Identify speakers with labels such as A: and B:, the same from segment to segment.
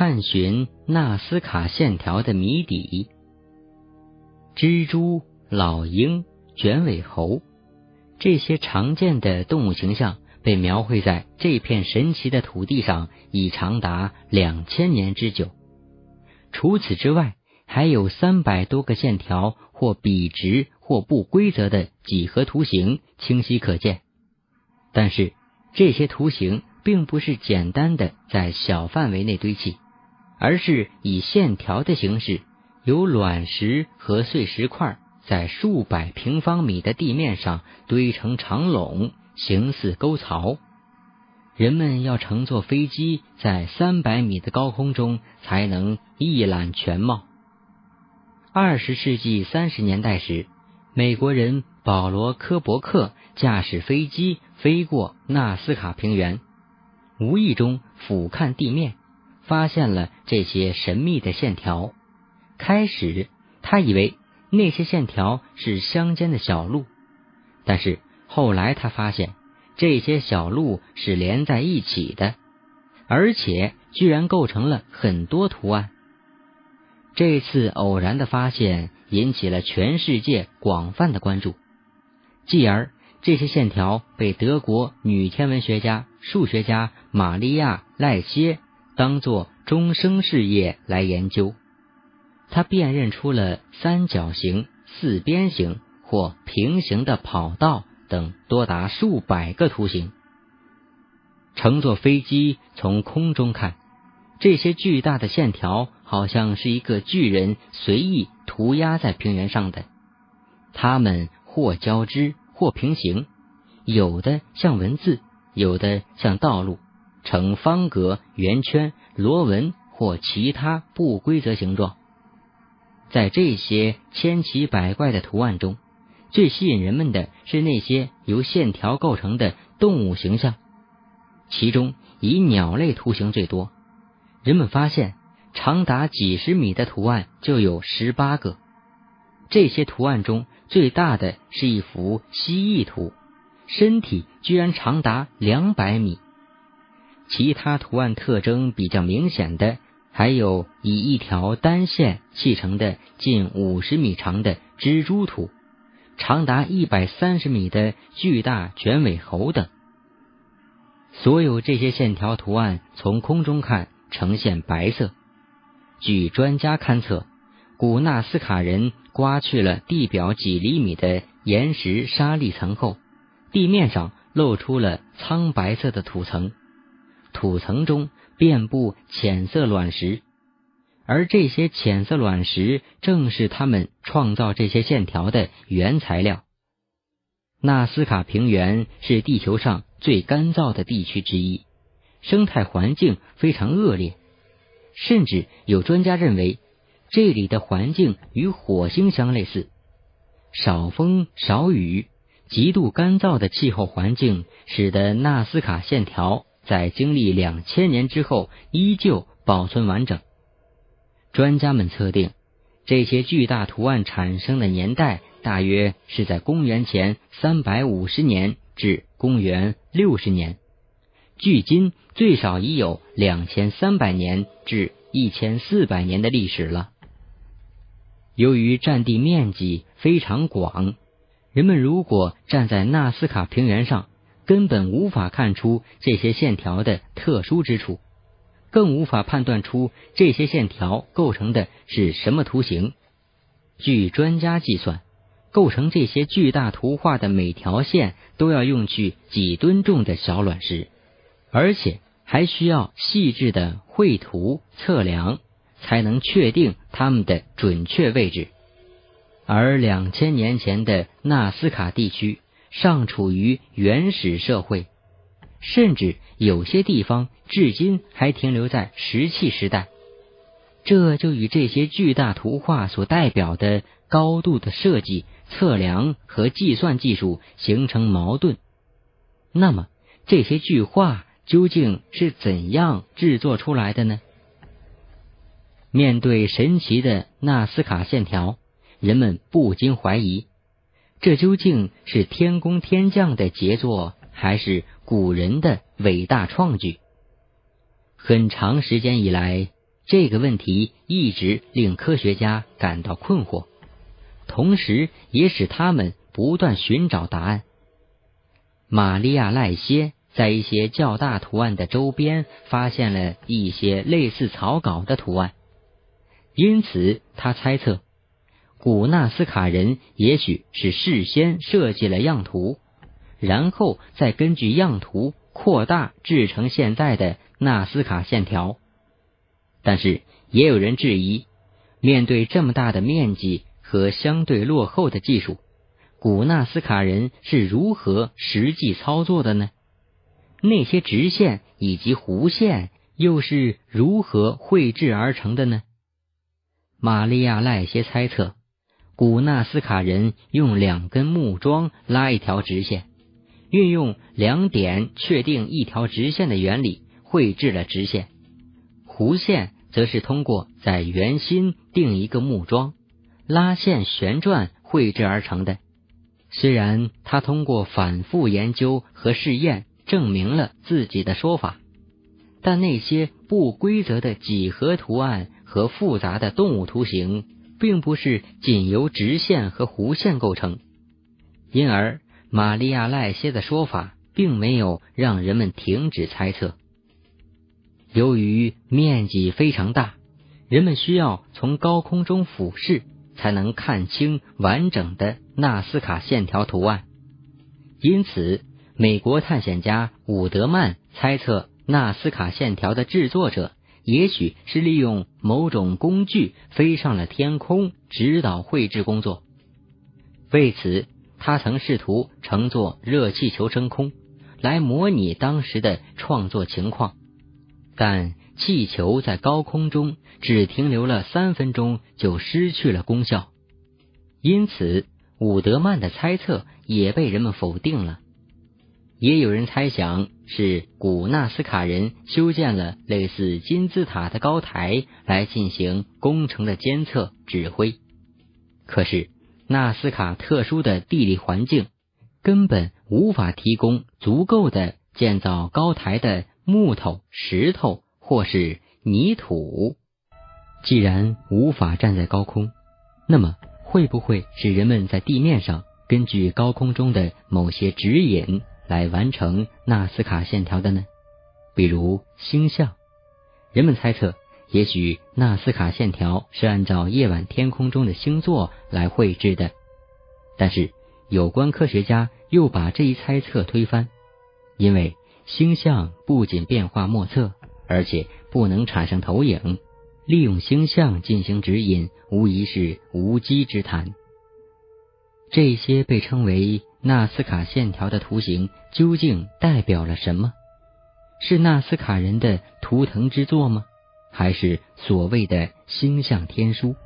A: 探寻纳斯卡线条的谜底。蜘蛛、老鹰、卷尾猴，这些常见的动物形象被描绘在这片神奇的土地上已长达两千年之久。除此之外，还有三百多个线条或笔直或不规则的几何图形清晰可见。但是这些图形并不是简单的在小范围内堆砌，而是以线条的形式，由卵石和碎石块在数百平方米的地面上堆成长垄，形似沟槽。人们要乘坐飞机在三百米的高空中才能一览全貌。二十世纪三十年代时，美国人保罗·科伯克驾驶飞机飞过纳斯卡平原，无意中俯瞰地面，发现了这些神秘的线条。开始，他以为那些线条是乡间的小路，但是后来他发现。这些小路是连在一起的，而且居然构成了很多图案。这次偶然的发现引起了全世界广泛的关注，继而这些线条被德国女天文学家、数学家玛利亚·赖歇当做终生事业来研究。他辨认出了三角形、四边形或平行的跑道。等多达数百个图形。乘坐飞机从空中看，这些巨大的线条好像是一个巨人随意涂鸦在平原上的。它们或交织，或平行，有的像文字，有的像道路，呈方格、圆圈、螺纹或其他不规则形状。在这些千奇百怪的图案中。最吸引人们的是那些由线条构成的动物形象，其中以鸟类图形最多。人们发现，长达几十米的图案就有十八个。这些图案中最大的是一幅蜥蜴图，身体居然长达两百米。其他图案特征比较明显的，还有以一条单线砌成的近五十米长的蜘蛛图。长达一百三十米的巨大卷尾猴等，所有这些线条图案从空中看呈现白色。据专家勘测，古纳斯卡人刮去了地表几厘米的岩石沙砾层后，地面上露出了苍白色的土层，土层中遍布浅色卵石。而这些浅色卵石正是他们创造这些线条的原材料。纳斯卡平原是地球上最干燥的地区之一，生态环境非常恶劣，甚至有专家认为这里的环境与火星相类似。少风少雨、极度干燥的气候环境，使得纳斯卡线条在经历两千年之后依旧保存完整。专家们测定，这些巨大图案产生的年代大约是在公元前三百五十年至公元六十年，距今最少已有两千三百年至一千四百年的历史了。由于占地面积非常广，人们如果站在纳斯卡平原上，根本无法看出这些线条的特殊之处。更无法判断出这些线条构成的是什么图形。据专家计算，构成这些巨大图画的每条线都要用去几吨重的小卵石，而且还需要细致的绘图测量，才能确定它们的准确位置。而两千年前的纳斯卡地区尚处于原始社会。甚至有些地方至今还停留在石器时代，这就与这些巨大图画所代表的高度的设计、测量和计算技术形成矛盾。那么，这些巨画究竟是怎样制作出来的呢？面对神奇的纳斯卡线条，人们不禁怀疑：这究竟是天工天匠的杰作？还是古人的伟大创举。很长时间以来，这个问题一直令科学家感到困惑，同时也使他们不断寻找答案。玛利亚·赖歇在一些较大图案的周边发现了一些类似草稿的图案，因此他猜测古纳斯卡人也许是事先设计了样图，然后再根据样图扩大制成现在的纳斯卡线条。但是也有人质疑，面对这么大的面积和相对落后的技术，古纳斯卡人是如何实际操作的呢？那些直线以及弧线又是如何绘制而成的呢？玛利亚·赖歇猜测，古纳斯卡人用两根木桩拉一条直线，运用两点确定一条直线的原理绘制了直线。弧线则是通过在圆心定一个木桩，拉线旋转绘制而成的。虽然他通过反复研究和试验证明了自己的说法，但那些不规则的几何图案和复杂的动物图形，并不是仅由直线和弧线构成。因而，玛利亚·赖歇的说法并没有让人们停止猜测。由于面积非常大，人们需要从高空中俯视才能看清完整的纳斯卡线条图案。因此，美国探险家伍德曼猜测，纳斯卡线条的制作者也许是利用某种工具飞上了天空，指导绘制工作。为此，他曾试图乘坐热气球升空，来模拟当时的创作情况。但气球在高空中只停留了三分钟，就失去了功效。因此，伍德曼的猜测也被人们否定了。也有人猜想是古纳斯卡人修建了类似金字塔的高台来进行工程的监测指挥。可是，纳斯卡特殊的地理环境根本无法提供足够的建造高台的。木头、石头或是泥土，既然无法站在高空，那么会不会是人们在地面上根据高空中的某些指引来完成纳斯卡线条的呢？比如星象，人们猜测，也许纳斯卡线条是按照夜晚天空中的星座来绘制的。但是，有关科学家又把这一猜测推翻，因为。星象不仅变化莫测，而且不能产生投影。利用星象进行指引，无疑是无稽之谈。这些被称为纳斯卡线条的图形，究竟代表了什么？是纳斯卡人的图腾之作吗？还是所谓的星象天书？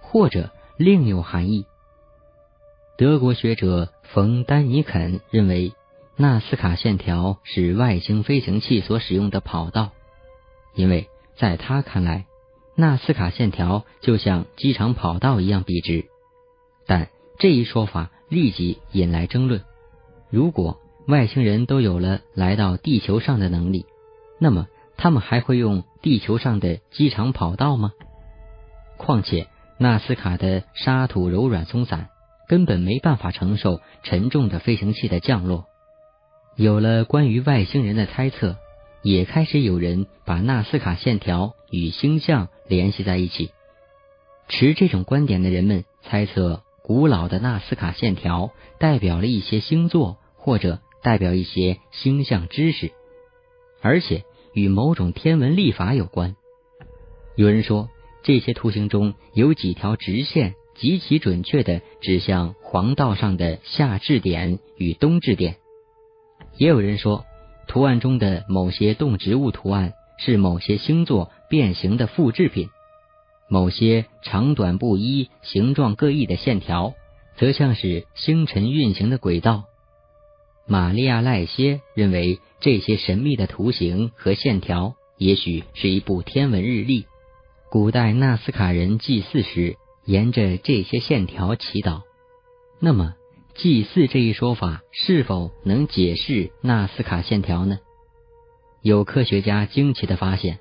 A: 或者另有含义？德国学者冯·丹尼肯认为。纳斯卡线条是外星飞行器所使用的跑道，因为在他看来，纳斯卡线条就像机场跑道一样笔直。但这一说法立即引来争论。如果外星人都有了来到地球上的能力，那么他们还会用地球上的机场跑道吗？况且纳斯卡的沙土柔软松散，根本没办法承受沉重的飞行器的降落。有了关于外星人的猜测，也开始有人把纳斯卡线条与星象联系在一起。持这种观点的人们猜测，古老的纳斯卡线条代表了一些星座，或者代表一些星象知识，而且与某种天文历法有关。有人说，这些图形中有几条直线极其准确的指向黄道上的夏至点与冬至点。也有人说，图案中的某些动植物图案是某些星座变形的复制品，某些长短不一、形状各异的线条，则像是星辰运行的轨道。玛利亚·赖歇认为，这些神秘的图形和线条也许是一部天文日历。古代纳斯卡人祭祀时，沿着这些线条祈祷。那么。祭祀这一说法是否能解释纳斯卡线条呢？有科学家惊奇的发现，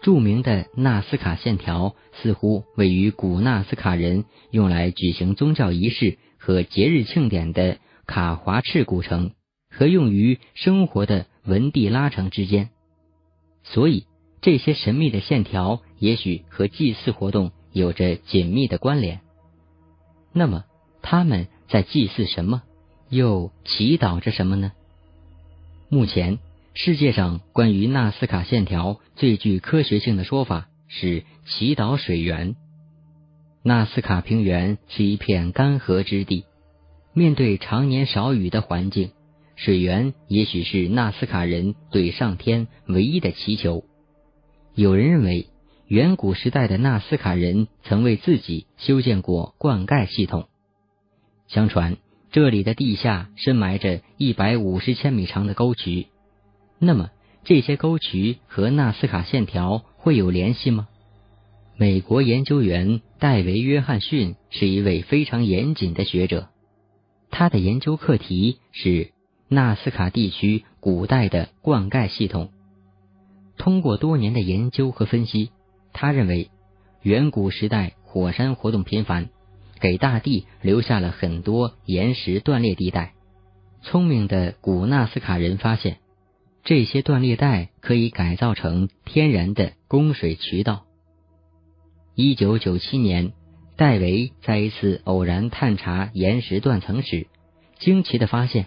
A: 著名的纳斯卡线条似乎位于古纳斯卡人用来举行宗教仪式和节日庆典的卡华赤古城和用于生活的文蒂拉城之间，所以这些神秘的线条也许和祭祀活动有着紧密的关联。那么他们在祭祀什么？又祈祷着什么呢？目前。世界上关于纳斯卡线条最具科学性的说法是祈祷水源。纳斯卡平原是一片干涸之地，面对常年少雨的环境，水源也许是纳斯卡人对上天唯一的祈求。有人认为，远古时代的纳斯卡人曾为自己修建过灌溉系统。相传，这里的地下深埋着一百五十千米长的沟渠。那么，这些沟渠和纳斯卡线条会有联系吗？美国研究员戴维·约翰逊是一位非常严谨的学者，他的研究课题是纳斯卡地区古代的灌溉系统。通过多年的研究和分析，他认为远古时代火山活动频繁，给大地留下了很多岩石断裂地带。聪明的古纳斯卡人发现。这些断裂带可以改造成天然的供水渠道。一九九七年，戴维在一次偶然探查岩石断层时，惊奇的发现，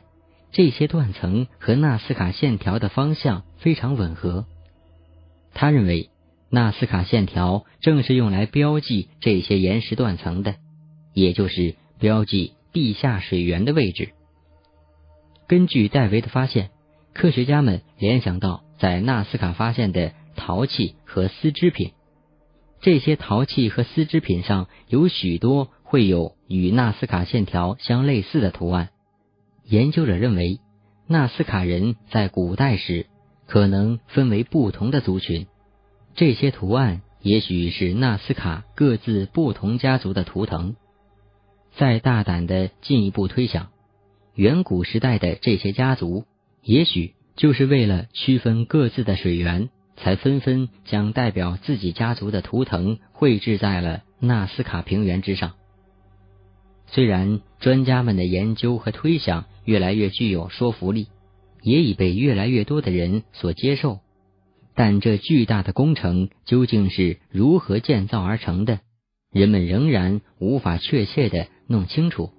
A: 这些断层和纳斯卡线条的方向非常吻合。他认为，纳斯卡线条正是用来标记这些岩石断层的，也就是标记地下水源的位置。根据戴维的发现。科学家们联想到在纳斯卡发现的陶器和丝织品，这些陶器和丝织品上有许多会有与纳斯卡线条相类似的图案。研究者认为，纳斯卡人在古代时可能分为不同的族群，这些图案也许是纳斯卡各自不同家族的图腾。再大胆的进一步推想，远古时代的这些家族。也许就是为了区分各自的水源，才纷纷将代表自己家族的图腾绘制在了纳斯卡平原之上。虽然专家们的研究和推想越来越具有说服力，也已被越来越多的人所接受，但这巨大的工程究竟是如何建造而成的，人们仍然无法确切的弄清楚。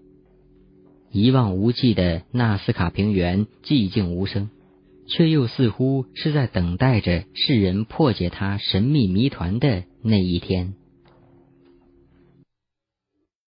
A: 一望无际的纳斯卡平原寂静无声，却又似乎是在等待着世人破解它神秘谜团的那一天。